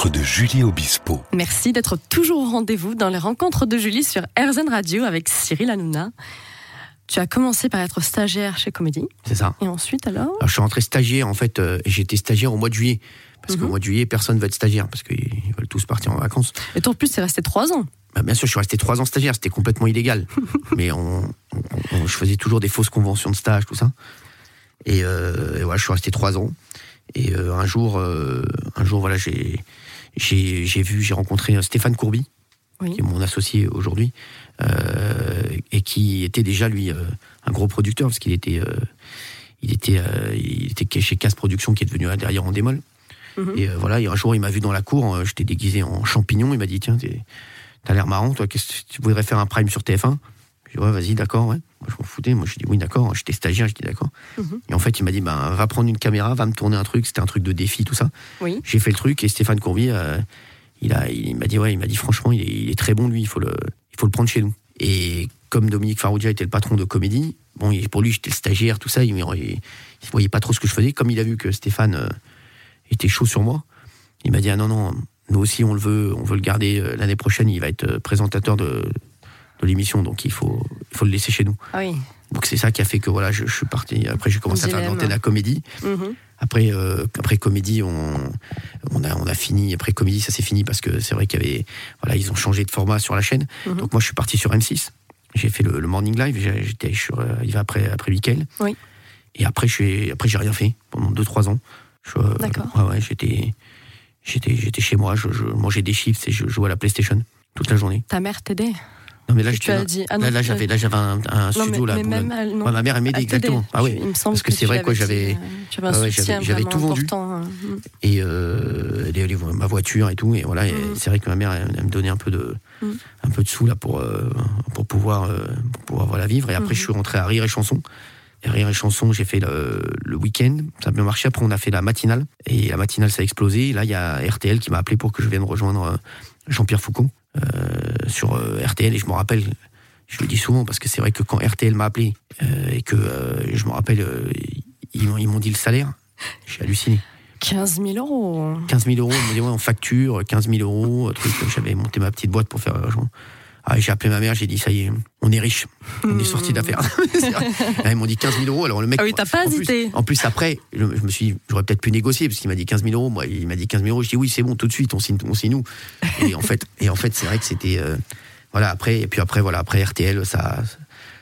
rencontres de Julie Obispo. Merci d'être toujours au rendez-vous dans les rencontres de Julie sur RZN Radio avec Cyril Hanouna. Tu as commencé par être stagiaire chez Comédie. C'est ça. Et ensuite alors, Alors, je suis rentré stagiaire en fait, euh, et j'étais stagiaire au mois de juillet. Parce qu'au Mhm. mois de juillet, personne ne va être stagiaire, parce qu'ils veulent tous partir en vacances. Et toi en plus c'est resté trois ans. Bah, bien sûr, je suis resté trois ans stagiaire, c'était complètement illégal. Mais on, on- on- je faisais toujours des fausses conventions de stage, tout ça. Et, euh, et voilà, je suis resté trois ans. Et euh, un jour, euh, un jour, voilà, j'ai, j'ai, vu, j'ai rencontré euh, Stéphane Courby, Oui. qui est mon associé aujourd'hui, euh, et qui était déjà lui euh, un gros producteur parce qu'il était, euh, il était, euh, il était chez Casse Production qui est devenu derrière en démol. Mhm. Et euh, voilà, et un jour il m'a vu dans la cour, j'étais déguisé en champignon, il m'a dit tiens, t'as l'air marrant, toi, tu voudrais faire un prime sur TF1 Je dis ouais, vas-y, d'accord, ouais. Moi je m'en foutais, moi je dis oui, d'accord, j'étais stagiaire, je dis d'accord. Mhm. Et en fait il m'a dit ben va prendre une caméra, va me tourner un truc, c'était un truc de défi, tout ça. Oui. J'ai fait le truc et Stéphane Courby, euh, il a, il m'a dit ouais, il m'a dit franchement, il est, il est très bon lui, il faut le, il faut le prendre chez nous. Et comme Dominique Farrugia était le patron de comédie, bon, pour lui j'étais le stagiaire, tout ça, il, il voyait pas trop ce que je faisais. Comme il a vu que Stéphane euh, était chaud sur moi, il m'a dit ah non non, nous aussi on le veut, on veut le garder euh, l'année prochaine, il va être euh, présentateur de, de l'émission, donc il faut, il faut le laisser chez nous. Ah oui. Donc c'est ça qui a fait que voilà, je, je suis parti. Après j'ai commencé à faire l'antenne à comédie. Mhm. Après, euh, après comédie, on, on, a, on a fini. Après comédie, ça s'est fini parce que c'est vrai qu'il y avait, voilà, ils ont changé de format sur la chaîne. Mhm. Donc moi, je suis parti sur M6. J'ai fait le, le morning live. J'étais sur, euh, il va après après Mickaël. Oui. Et après, je suis, après j'ai rien fait pendant 2-3 ans. Euh, D'accord. Ouais, ouais, j'étais, j'étais, j'étais chez moi. Je, je mangeais des chips et je jouais à la PlayStation toute la journée. Ta mère t'aidait? Non mais là, tu as dit. Ah non, là, là, j'avais, là, j'avais un, un Non, studio mais, là. mais pour- même elle, non. Ouais, ma mère elle m'aidait exactement. Ah oui. Il me semble Parce que c'est vrai, quoi, j'avais- euh, soutien j'avais- j'avais tout vendu. important, hein. Mhm. et euh, les- les- ma voiture et tout et voilà Mhm. c'est vrai que ma mère elle, elle me donnait un peu de Mhm. un peu de sous là pour euh, pour pouvoir euh, pour pouvoir voilà vivre et après je suis rentré à Rire et Chanson et Rire et Chanson j'ai fait le, le week-end ça a bien marché après on a fait la matinale et la matinale ça a explosé et là il y a RTL qui m'a appelé pour que je vienne rejoindre euh, Jean-Pierre Foucault euh, sur euh, RTL et je me rappelle je le dis souvent parce que c'est vrai que quand RTL m'a appelé euh, et que euh, je me rappelle euh, ils, m'ont- dit le salaire j'ai halluciné 15 000 euros. 15 000 euros, on me dit ouais, en facture, 15 000 euros, euh, truc, j'avais monté ma petite boîte pour faire l'argent. Ah, j'ai appelé ma mère, j'ai dit ça y est, on est riche, on est sorti d'affaires. C'est vrai. Ah, Ils m'ont dit 15 000 euros, alors le mec. Ah oui, t'as pas en plus- hésité. en plus, après, je, je me suis, dit, j'aurais peut-être pu négocier parce qu'il m'a dit 15 000 euros. Moi, il m'a dit 15 000 euros. Je dis oui, c'est bon, tout de suite, on signe, on signe nous. Et en fait, et en fait, c'est vrai que c'était, euh, voilà. Après, et puis après, voilà, après RTL, ça,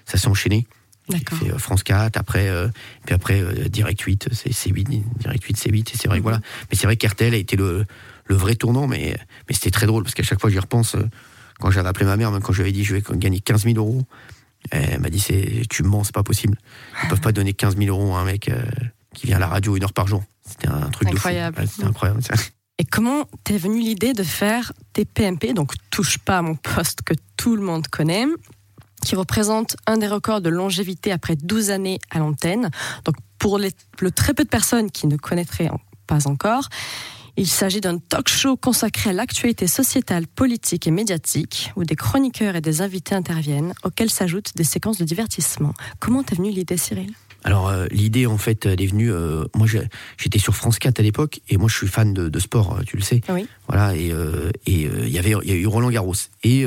ça s'est enchaîné. D'accord. fait euh, France 4, après, euh, puis après euh, Direct 8, c'est C8, Direct 8, C8, et c'est vrai Mhm. voilà. Mais c'est vrai qu'RTL a été le, le vrai tournant, mais, mais c'était très drôle, parce qu'à chaque fois j'y repense, quand j'avais appelé ma mère, même quand je lui avais dit je vais gagner 15 000 euros, elle m'a dit c'est, tu me mens, c'est pas possible. Ils peuvent pas donner 15 000 euros à un mec euh, qui vient à la radio une heure par jour. C'était un truc Incroyable. de fou. Ouais, C'était incroyable. ça. Et comment t'es venue l'idée de faire tes PMP, donc touche pas à mon poste que tout le monde connaît, qui représente un des records de longévité après 12 années à l'antenne. Donc pour les- le très peu de personnes qui ne connaîtraient en- pas encore, il s'agit d'un talk show consacré à l'actualité sociétale, politique et médiatique, où des chroniqueurs et des invités interviennent, auxquels s'ajoutent des séquences de divertissement. Comment t'es venue l'idée, Cyril? Alors euh, l'idée en fait elle est venue. euh, moi j'étais sur France 4 à l'époque et moi je suis fan de, de sport, euh, tu le sais. Oui. Voilà et euh, et il y avait il y a eu Roland Garros et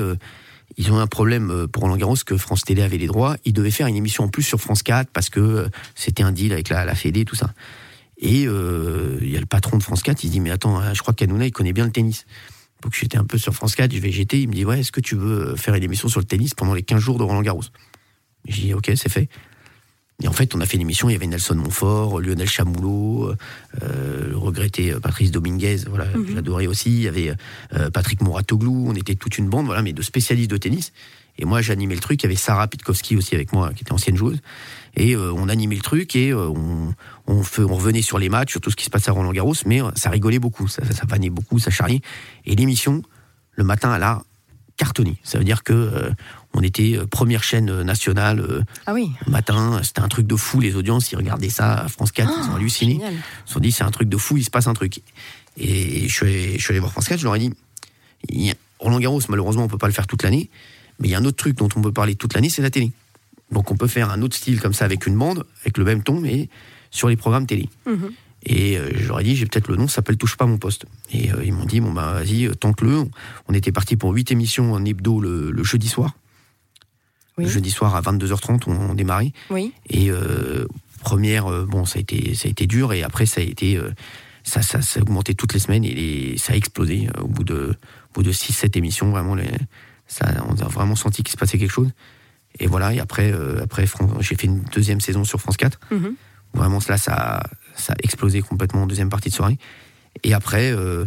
ils ont eu un problème pour Roland Garros que France Télé avait les droits. Ils devaient faire une émission en plus sur France 4 parce que c'était un deal avec la, la Fédé tout ça. Et euh, il y a le patron de France 4, il dit mais attends, hein, je crois qu'Hanouna il connaît bien le tennis. Donc j'étais un peu sur France 4, je vais jeter, il me dit ouais est-ce que tu veux faire une émission sur le tennis pendant les 15 jours de Roland Garros? J'ai dit ok c'est fait. Et en fait, on a fait une émission, il y avait Nelson Montfort, Lionel Chamoulot, euh, le regretté euh, Patrice Dominguez, voilà, Mhm. j'adorais aussi. Il y avait euh, Patrick Moratoglou, on était toute une bande, voilà, mais de spécialistes de tennis. Et moi, j'animais le truc. Il y avait Sarah Pitkowski aussi avec moi, qui était ancienne joueuse. Et euh, on animait le truc et euh, on, on, revenait sur les matchs, sur tout ce qui se passait à Roland Garros, mais euh, ça rigolait beaucoup, ça, ça, ça vannait beaucoup, ça charriait. Et l'émission, le matin, elle a cartonné. Ça veut dire que on était première chaîne nationale Ah oui, le matin, c'était un truc de fou. Les audiences, ils regardaient ça à France 4, ils ont halluciné. génial. Ils se sont dit, c'est un truc de fou, il se passe un truc. Et je suis allé, je suis allé voir France 4, je leur ai dit, Roland Garros, malheureusement, on peut pas le faire toute l'année, mais il y a un autre truc dont on peut parler toute l'année, c'est la télé. Donc on peut faire un autre style comme ça avec une bande, avec le même ton, mais sur les programmes télé. Mhm. Et euh, ai dit, j'ai peut-être le nom, ça s'appelle Touche pas mon poste. Et euh, ils m'ont dit, bon bah vas-y, euh, tente-le. On était parti pour huit émissions en hebdo le, le jeudi soir. Oui. Le jeudi soir à 22h30, on, on démarrait. Oui. Et euh, première, bon, ça a été, ça a été dur. Et après, ça a été, ça, ça, ça a augmenté toutes les semaines et les- ça a explosé au bout de, au bout de 6-7 émissions. Vraiment, les, ça, on a vraiment senti qu'il se passait quelque chose. Et voilà. Et après, euh, après, j'ai fait une deuxième saison sur France 4. Mhm. Vraiment, là, ça, a- ça a explosé complètement en deuxième partie de soirée. Et après, euh,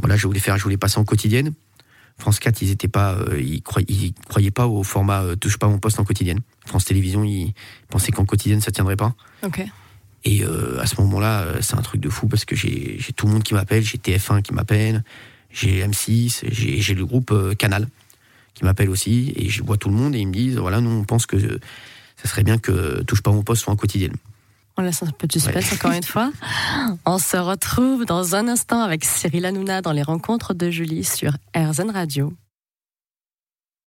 voilà, je voulais faire, je voulais passer en quotidienne. France 4, ils étaient pas, euh, ils, croyaient, ils croyaient pas au format euh, touche pas mon poste en quotidienne. France Télévisions, ils pensaient qu'en quotidienne ça tiendrait pas. Et à ce moment-là, c'est un truc de fou parce que j'ai j'ai tout le monde qui m'appelle, j'ai TF1 qui m'appelle, j'ai M6, j'ai le groupe euh, Canal qui m'appelle aussi, et je vois tout le monde et ils me disent voilà, nous on pense que ça serait bien que touche pas mon poste soit en quotidienne. On laisse un peu de suspense encore une fois. On se retrouve dans un instant avec Cyril Hanouna dans les rencontres de Julie sur RZN Radio.